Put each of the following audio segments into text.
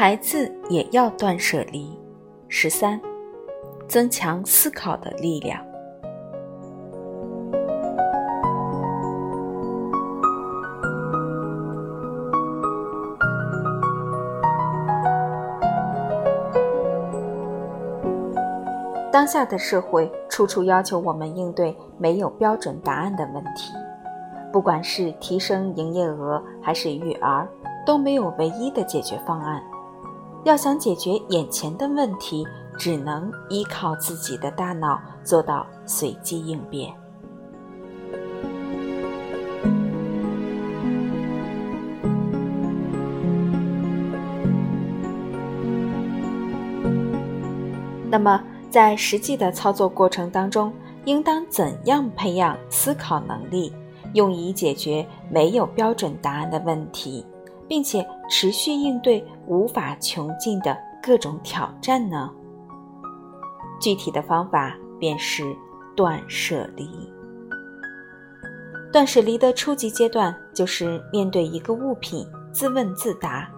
孩子也要断舍离。十三，增强思考的力量。当下的社会处处要求我们应对没有标准答案的问题，不管是提升营业额还是育儿，都没有唯一的解决方案。要想解决眼前的问题，只能依靠自己的大脑做到随机应变。那么，在实际的操作过程当中，应当怎样培养思考能力，用以解决没有标准答案的问题，并且持续应对无法穷尽的各种挑战呢？具体的方法便是断舍离。断舍离的初级阶段就是面对一个物品，自问自答：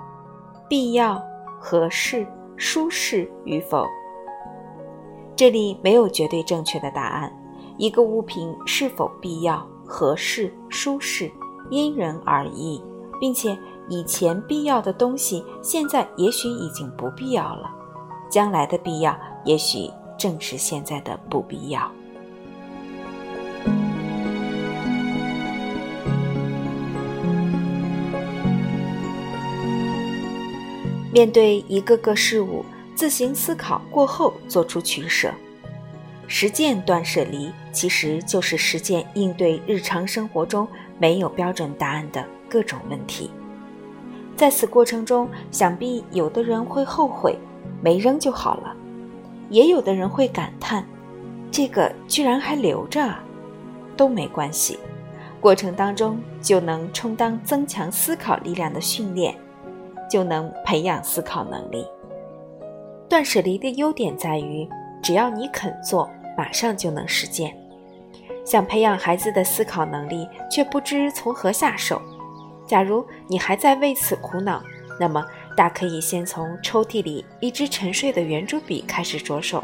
必要、合适、舒适与否。这里没有绝对正确的答案，一个物品是否必要、合适、舒适，因人而异，并且以前必要的东西，现在也许已经不必要了，将来的必要，也许正是现在的不必要。面对一个个事物。自行思考过后做出取舍，实践断舍离，其实就是实践应对日常生活中没有标准答案的各种问题。在此过程中，想必有的人会后悔没扔就好了，也有的人会感叹这个居然还留着，都没关系。过程当中就能充当增强思考力量的训练，就能培养思考能力。断舍离的优点在于，只要你肯做，马上就能实践。想培养孩子的思考能力，却不知从何下手。假如你还在为此苦恼，那么大可以先从抽屉里一支沉睡的圆珠笔开始着手。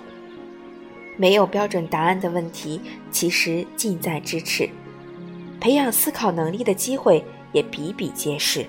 没有标准答案的问题，其实近在咫尺。培养思考能力的机会也比比皆是。